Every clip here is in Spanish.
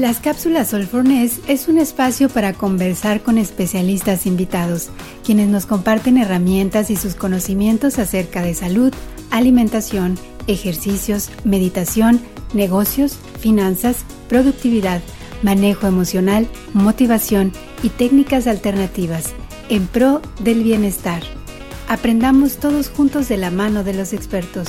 Las cápsulas Solfornes es un espacio para conversar con especialistas invitados, quienes nos comparten herramientas y sus conocimientos acerca de salud, alimentación, ejercicios, meditación, negocios, finanzas, productividad, manejo emocional, motivación y técnicas alternativas en pro del bienestar. Aprendamos todos juntos de la mano de los expertos.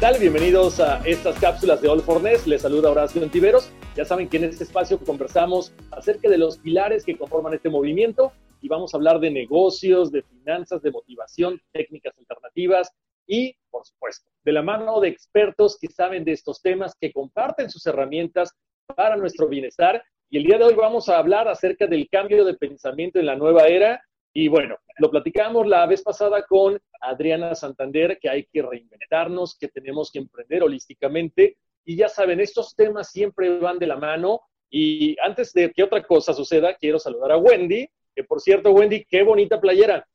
Tal? Bienvenidos a estas cápsulas de All for Ness. Les saluda Horacio Antiveros. Ya saben que en este espacio conversamos acerca de los pilares que conforman este movimiento y vamos a hablar de negocios, de finanzas, de motivación, técnicas alternativas y, por supuesto, de la mano de expertos que saben de estos temas, que comparten sus herramientas para nuestro bienestar. Y el día de hoy vamos a hablar acerca del cambio de pensamiento en la nueva era y bueno, lo platicamos la vez pasada con Adriana Santander, que hay que reinventarnos, que tenemos que emprender holísticamente. Y ya saben, estos temas siempre van de la mano. Y antes de que otra cosa suceda, quiero saludar a Wendy, que por cierto, Wendy, qué bonita playera.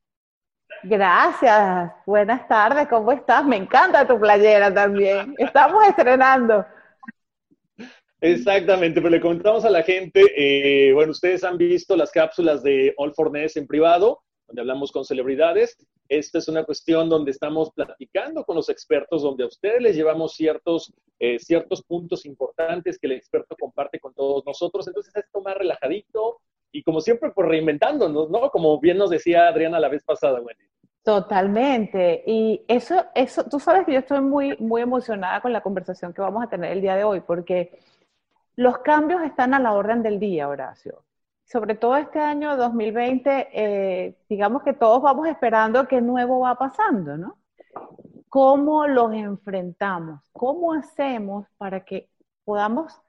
Gracias, buenas tardes, ¿cómo estás? Me encanta tu playera también. Estamos estrenando. Exactamente, pero le contamos a la gente, eh, bueno, ustedes han visto las cápsulas de All for Ness en privado, donde hablamos con celebridades. Esta es una cuestión donde estamos platicando con los expertos, donde a ustedes les llevamos ciertos, eh, ciertos puntos importantes que el experto comparte con todos nosotros. Entonces, esto más relajadito y como siempre, pues reinventándonos, ¿no? Como bien nos decía Adriana la vez pasada, Wendy. Totalmente. Y eso, eso, tú sabes que yo estoy muy, muy emocionada con la conversación que vamos a tener el día de hoy, porque los cambios están a la orden del día, Horacio. Sobre todo este año 2020, eh, digamos que todos vamos esperando qué nuevo va pasando, ¿no? ¿Cómo los enfrentamos? ¿Cómo hacemos para que podamos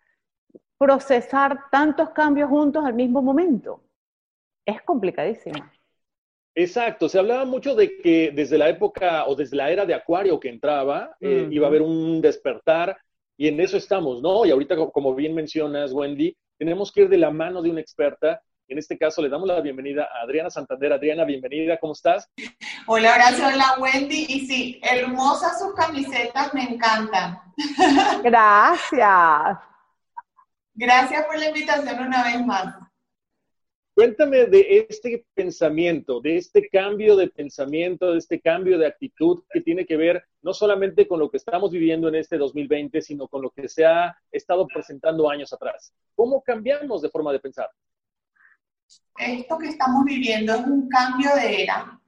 procesar tantos cambios juntos al mismo momento? Es complicadísimo. Exacto, se hablaba mucho de que desde la época o desde la era de Acuario que entraba, eh, iba a haber un despertar y en eso estamos, ¿no? Y ahorita, como bien mencionas, Wendy, tenemos que ir de la mano de una experta. En este caso, le damos la bienvenida a Adriana Santander. Adriana, bienvenida, ¿cómo estás? Hola, Horacio, hola, Wendy. Y sí, hermosas sus camisetas, me encantan. Gracias. Gracias por la invitación una vez más. Cuéntame de este pensamiento, de este cambio de pensamiento, de este cambio de actitud que tiene que ver no solamente con lo que estamos viviendo en este 2020, sino con lo que se ha estado presentando años atrás. ¿Cómo cambiamos de forma de pensar? Esto que estamos viviendo es un cambio de era,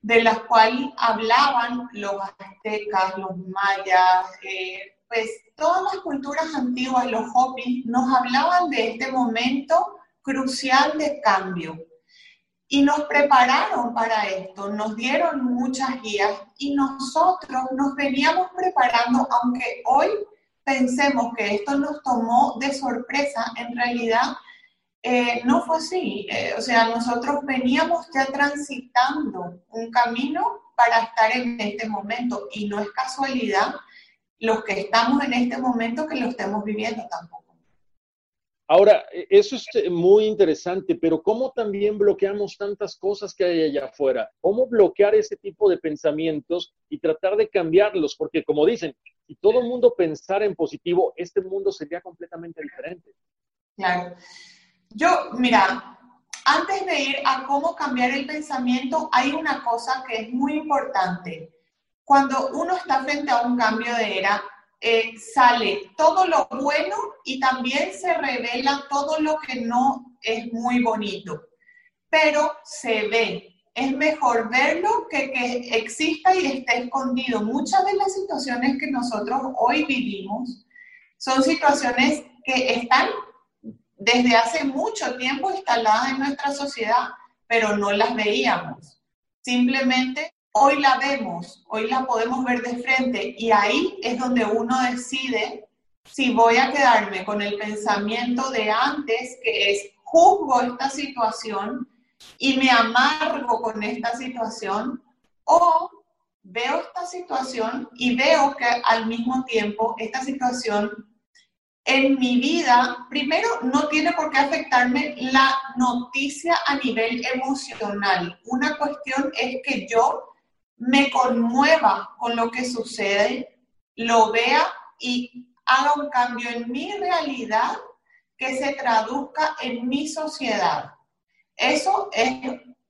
de la cual hablaban los aztecas, los mayas, eh, pues todas las culturas antiguas, los hopis, nos hablaban de este momento crucial de cambio. Y nos prepararon para esto, nos dieron muchas guías y nosotros nos veníamos preparando, aunque hoy pensemos que esto nos tomó de sorpresa, en realidad eh, no fue así. Eh, o sea, nosotros veníamos ya transitando un camino para estar en este momento y no es casualidad los que estamos en este momento que lo estemos viviendo tampoco. Ahora, e, eso es eh, muy interesante, pero ¿cómo también bloqueamos tantas cosas que hay allá afuera? ¿Cómo bloquear ese tipo de pensamientos y tratar de cambiarlos? Porque como dicen, si todo el mundo pensara en positivo, este mundo sería completamente diferente. Claro. Yo, mira, antes de ir a cómo cambiar el pensamiento, hay una cosa que es muy importante. Cuando uno está frente a un cambio de era, eh, sale todo lo bueno y también se revela todo lo que no es muy bonito, pero se ve. Es mejor verlo que que exista y esté escondido. Muchas de las situaciones que nosotros hoy vivimos son situaciones que están desde hace mucho tiempo instaladas en nuestra sociedad, pero no las veíamos. Simplemente hoy la vemos, hoy la podemos ver de frente y ahí es donde uno decide si voy a quedarme con el pensamiento de antes, que es juzgo esta situación y me amargo con esta situación, o veo esta situación y veo que al mismo tiempo esta situación en mi vida, primero, no tiene por qué afectarme la noticia a nivel emocional. Una cuestión es que yo me conmueva con lo que sucede, lo vea y haga un cambio en mi realidad que se traduzca en mi sociedad. Eso es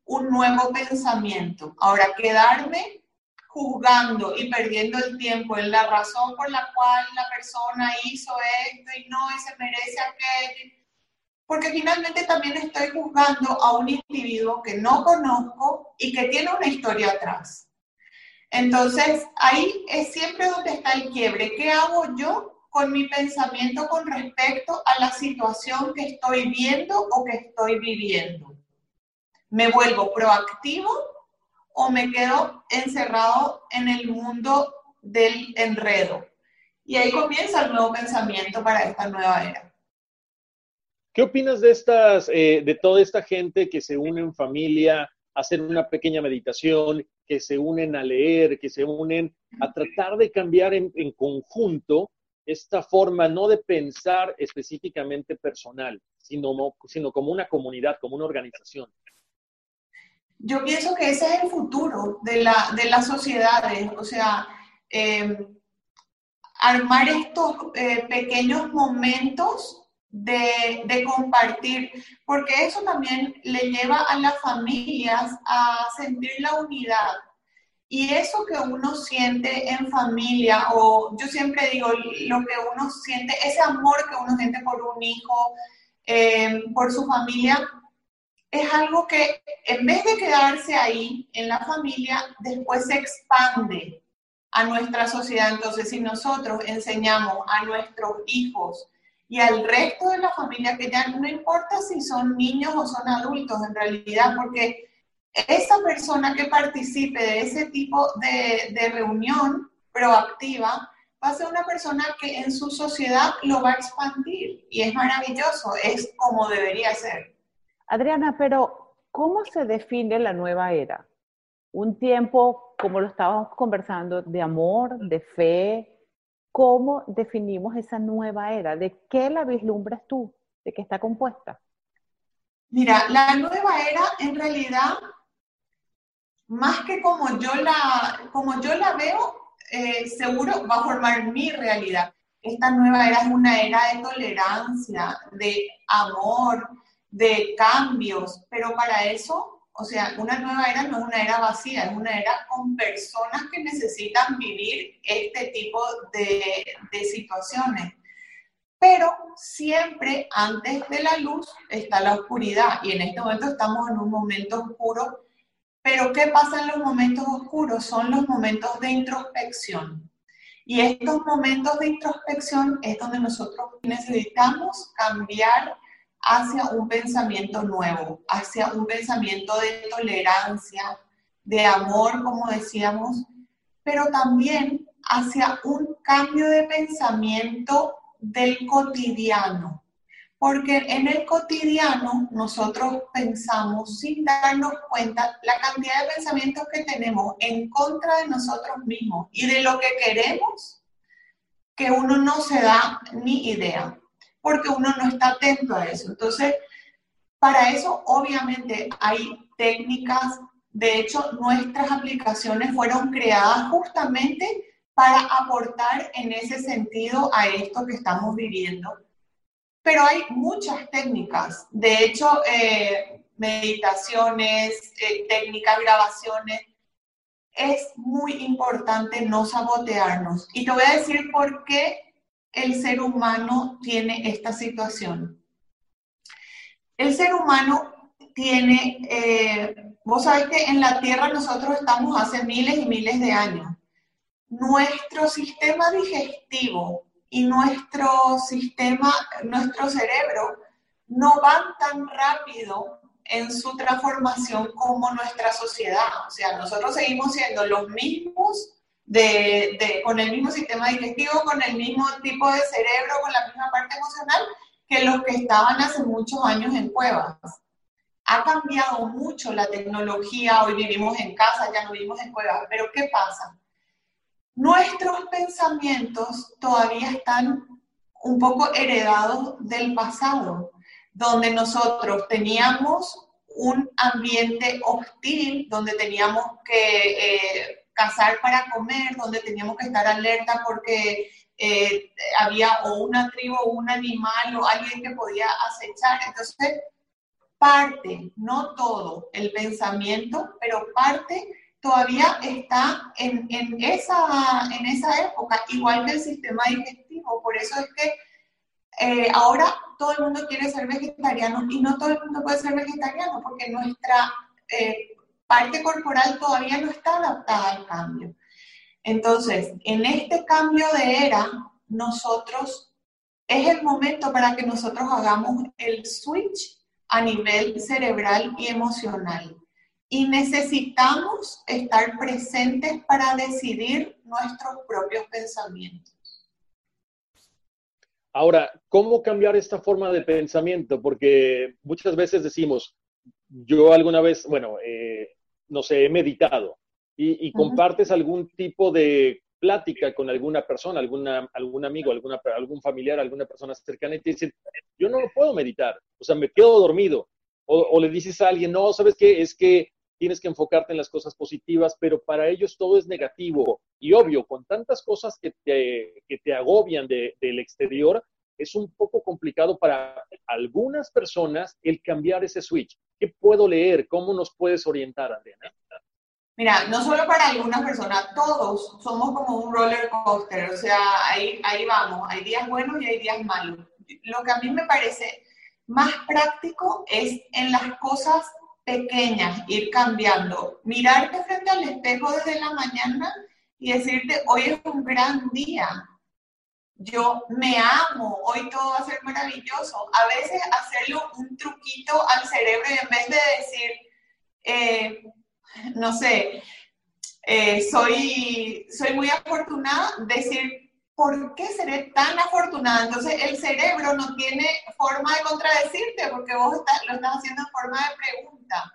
un nuevo pensamiento. Ahora, quedarme juzgando y perdiendo el tiempo en la razón por la cual la persona hizo esto y no y se merece aquello, porque finalmente también estoy juzgando a un individuo que no conozco y que tiene una historia atrás. Entonces, ahí es siempre donde está el quiebre. ¿Qué hago yo con mi pensamiento con respecto a la situación que estoy viendo o que estoy viviendo? ¿Me vuelvo proactivo o me quedo encerrado en el mundo del enredo? Y ahí comienza el nuevo pensamiento para esta nueva era. ¿Qué opinas de estas, eh, de toda esta gente que se une en familia a hacer una pequeña meditación que se unen a leer, que se unen a tratar de cambiar en, conjunto esta forma no de pensar específicamente personal, sino, sino como una comunidad, como una organización. Yo pienso que ese es el futuro de, la, de las sociedades, o sea, em, armar estos eh, pequeños momentos de, compartir, porque eso también le lleva a las familias a sentir la unidad. Y eso que uno siente en familia, o yo siempre digo, lo que uno siente, ese amor que uno siente por un hijo, eh, por su familia, es algo que en vez de quedarse ahí en la familia, después se expande a nuestra sociedad. Entonces, si nosotros enseñamos a nuestros hijos, y al resto de la familia, que ya no importa si son niños o son adultos en realidad, porque esa persona que participe de ese tipo de, de reunión proactiva va a ser una persona que en su sociedad lo va a expandir y es maravilloso, es como debería ser. Adriana, pero ¿cómo se define la nueva era? Un tiempo, como lo estábamos conversando, de amor, de fe, ¿Cómo definimos esa nueva era? ¿De qué la vislumbras tú? ¿De qué está compuesta? Mira, la nueva era en realidad, más que como yo la, como yo la veo, eh, seguro va a formar mi realidad. Esta nueva era es una era de tolerancia, de amor, de cambios, pero para eso o sea, una nueva era no es una era vacía, es una era con personas que necesitan vivir este tipo de, de situaciones. Pero siempre antes de la luz está la oscuridad y en este momento estamos en un momento oscuro. Pero ¿qué pasa en los momentos oscuros? Son los momentos de introspección. Y estos momentos de introspección es donde nosotros necesitamos cambiar hacia un pensamiento nuevo, hacia un pensamiento de tolerancia, de amor, como decíamos, pero también hacia un cambio de pensamiento del cotidiano. Porque en el cotidiano nosotros pensamos sin darnos cuenta la cantidad de pensamientos que tenemos en contra de nosotros mismos y de lo que queremos que uno no se da ni idea porque uno no está atento a eso. Entonces, para eso obviamente hay técnicas, de hecho nuestras aplicaciones fueron creadas justamente para aportar en ese sentido a esto que estamos viviendo. Pero hay muchas técnicas. De hecho, eh, meditaciones, eh, técnicas, grabaciones. Es muy importante no sabotearnos. Y te voy a decir por qué el ser humano tiene esta situación. El ser humano tiene, eh, vos sabés que en la Tierra nosotros estamos hace miles y miles de años. Nuestro sistema digestivo y nuestro sistema, nuestro cerebro, no van tan rápido en su transformación como nuestra sociedad. O sea, nosotros seguimos siendo los mismos, de, con el mismo sistema digestivo, con el mismo tipo de cerebro, con la misma parte emocional, que los que estaban hace muchos años en cuevas. Ha cambiado mucho la tecnología, hoy vivimos en casa, ya no vivimos en cuevas, pero ¿qué pasa? Nuestros pensamientos todavía están un poco heredados del pasado, donde nosotros teníamos un ambiente hostil, donde teníamos que eh, cazar para comer, donde teníamos que estar alerta porque eh, había o una tribu o un animal o alguien que podía acechar. Entonces, parte, no todo el pensamiento, pero parte todavía está en, en, esa, en esa época, igual que el sistema digestivo. Por eso es que eh, ahora todo el mundo quiere ser vegetariano y no todo el mundo puede ser vegetariano porque nuestra eh, parte corporal todavía no está adaptada al cambio. Entonces, en este cambio de era, nosotros, es el momento para que nosotros hagamos el switch a nivel cerebral y emocional. Y necesitamos estar presentes para decidir nuestros propios pensamientos. Ahora, ¿cómo cambiar esta forma de pensamiento? Porque muchas veces decimos, yo alguna vez, bueno, eh, no sé, he meditado y, compartes algún tipo de plática con alguna persona, alguna, algún amigo, alguna, algún familiar, alguna persona cercana y te dicen, yo no puedo meditar, o sea, me quedo dormido. O, le dices a alguien, no, ¿sabes qué? Es que tienes que enfocarte en las cosas positivas, pero para ellos todo es negativo. Y obvio, con tantas cosas que te, que te agobian de, del exterior, es un poco complicado para algunas personas el cambiar ese switch. ¿Qué puedo leer? ¿Cómo nos puedes orientar, Adriana? Mira, no solo para algunas personas, todos somos como un roller coaster, o sea, ahí, ahí vamos, hay días buenos y hay días malos. Lo que a mí me parece más práctico es en las cosas pequeñas, ir cambiando, mirarte frente al espejo desde la mañana y decirte, hoy es un gran día, yo me amo, hoy todo va a ser maravilloso. A veces hacerle un truquito al cerebro y en vez de decir, eh, no sé, eh, soy, soy muy afortunada, decir, ¿por qué seré tan afortunada? Entonces el cerebro no tiene forma de contradecirte porque vos lo estás haciendo en forma de pregunta.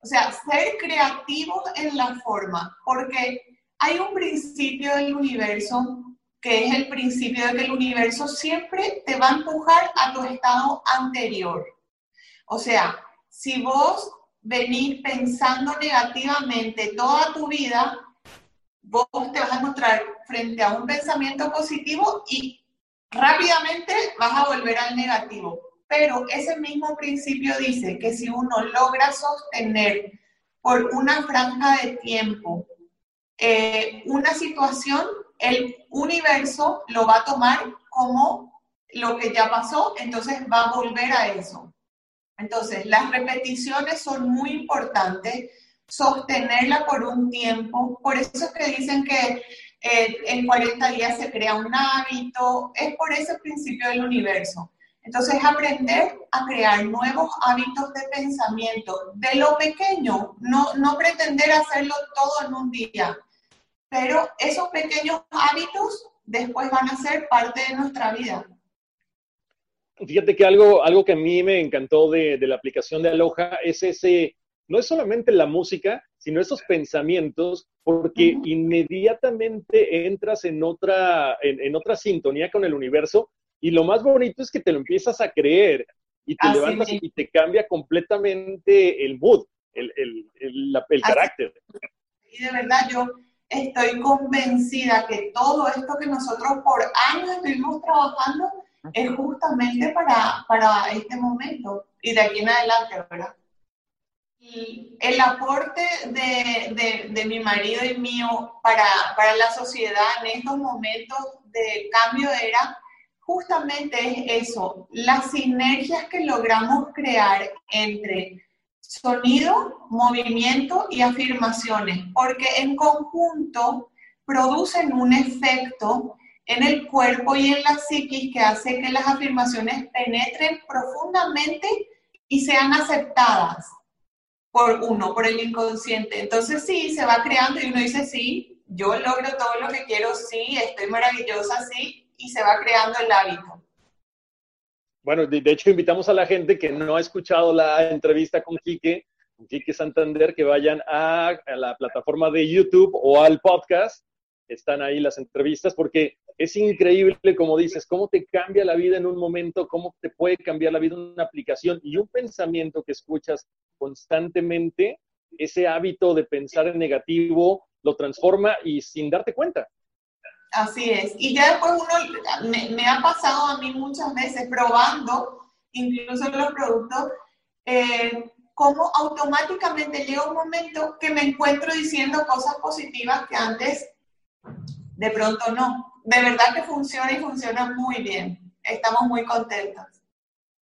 O sea, ser creativo en la forma, porque hay un principio del universo que es el principio de que el universo siempre te va a empujar a tu estado anterior. O sea, si vos venís pensando negativamente toda tu vida, vos te vas a encontrar frente a un pensamiento positivo y rápidamente vas a volver al negativo. Pero ese mismo principio dice que si uno logra sostener por una franja de tiempo eh, una situación, el universo lo va a tomar como lo que ya pasó, entonces va a volver a eso. Entonces, las repeticiones son muy importantes, sostenerla por un tiempo, por eso es que dicen que eh, en 40 días se crea un hábito, es por ese principio del universo. Entonces, aprender a crear nuevos hábitos de pensamiento de lo pequeño, no, no pretender hacerlo todo en un día, pero esos pequeños hábitos después van a ser parte de nuestra vida. Fíjate que algo, algo que a mí me encantó de, la aplicación de Aloha es ese, no es solamente la música, sino esos pensamientos, porque inmediatamente entras en otra, en, otra sintonía con el universo y lo más bonito es que te lo empiezas a creer y te levantas y te cambia completamente el mood, el, el, el carácter. Y de verdad yo estoy convencida que todo esto que nosotros por años estuvimos trabajando es justamente para, para este momento y de aquí en adelante, ¿verdad? El aporte de, de, mi marido y mío para, para la sociedad en estos momentos de cambio era justamente es eso, las sinergias que logramos crear entre sonido, movimiento y afirmaciones, porque en conjunto producen un efecto en el cuerpo y en la psiquis que hace que las afirmaciones penetren profundamente y sean aceptadas por uno, por el inconsciente. Entonces sí, se va creando y uno dice, sí, yo logro todo lo que quiero, sí, estoy maravillosa, sí, y se va creando el hábito. Bueno, de, hecho invitamos a la gente que no ha escuchado la entrevista con Quique, con Santander, que vayan a, a la plataforma de YouTube o al podcast. Están ahí las entrevistas porque es increíble, como dices, cómo te cambia la vida en un momento, cómo te puede cambiar la vida una aplicación y un pensamiento que escuchas constantemente, ese hábito de pensar en negativo lo transforma y sin darte cuenta. Así es. Y ya después uno, me, ha pasado a mí muchas veces probando incluso los productos, eh, cómo automáticamente llega un momento que me encuentro diciendo cosas positivas que antes de pronto no. De verdad que funciona y funciona muy bien. Estamos muy contentos.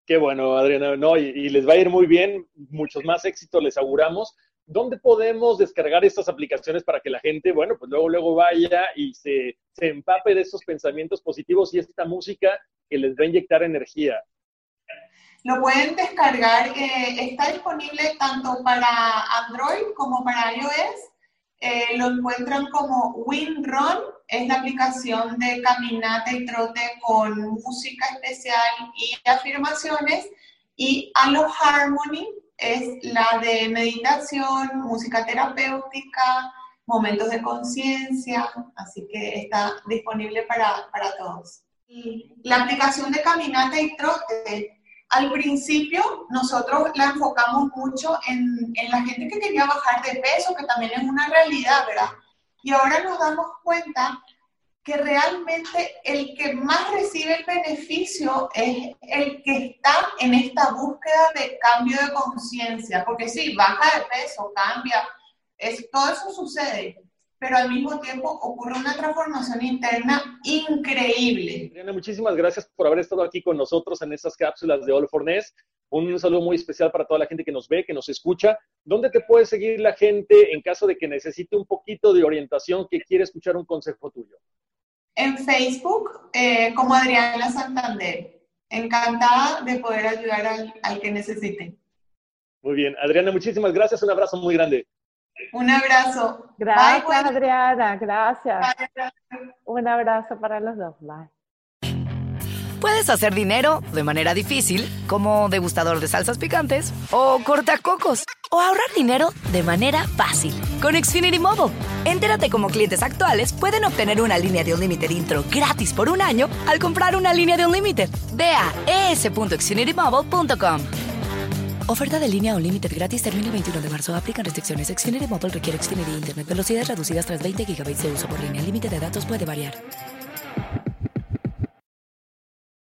Qué bueno, Adriana. No, y, y les va a ir muy bien. Muchos más éxitos les auguramos. ¿dónde podemos descargar estas aplicaciones para que la gente, bueno, pues luego, luego vaya y se, empape de esos pensamientos positivos y esta música que les va a inyectar energía? Lo pueden descargar, eh, está disponible tanto para Android como para iOS. Eh, lo encuentran como WinRun, es la aplicación de caminata y trote con música especial y afirmaciones. Y Allo Harmony es la de meditación, música terapéutica, momentos de conciencia, así que está disponible para, para todos. la aplicación de caminata y trote, al principio nosotros la enfocamos mucho en, en la gente que quería bajar de peso, que también es una realidad, ¿verdad? Y ahora nos damos cuenta que realmente el que más recibe el beneficio es el que está en esta búsqueda de cambio de conciencia, porque sí, baja de peso, cambia, es, todo eso sucede, pero al mismo tiempo ocurre una transformación interna increíble. Adriana, muchísimas gracias por haber estado aquí con nosotros en estas cápsulas de All. Un saludo muy especial para toda la gente que nos ve, que nos escucha. ¿Dónde te puede seguir la gente en caso de que necesite un poquito de orientación, que quiere escuchar un consejo tuyo? en Facebook eh, como Adriana Santander. Encantada de poder ayudar al, que necesite. Muy bien. Adriana, muchísimas gracias. Un abrazo muy grande. Un abrazo. Gracias, Adriana. Gracias. Un abrazo para los dos. Bye. Puedes hacer dinero de manera difícil, como degustador de salsas picantes, o cortacocos, o ahorrar dinero de manera fácil con Xfinity Mobile. Entérate cómo clientes actuales pueden obtener una línea de un límite intro gratis por un año al comprar una línea de un límite. Ve a es.xfinitymobile.com. Oferta de línea o límite gratis termina el 21 de marzo. Aplican restricciones. Xfinity Mobile requiere Xfinity Internet. Velocidades reducidas tras 20 GB de uso por línea. El límite de datos puede variar.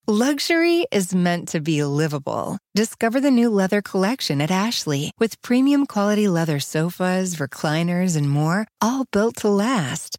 Luxury is meant to be livable. Discover the new leather collection at Ashley with premium quality leather sofas, recliners, and more, all built to last.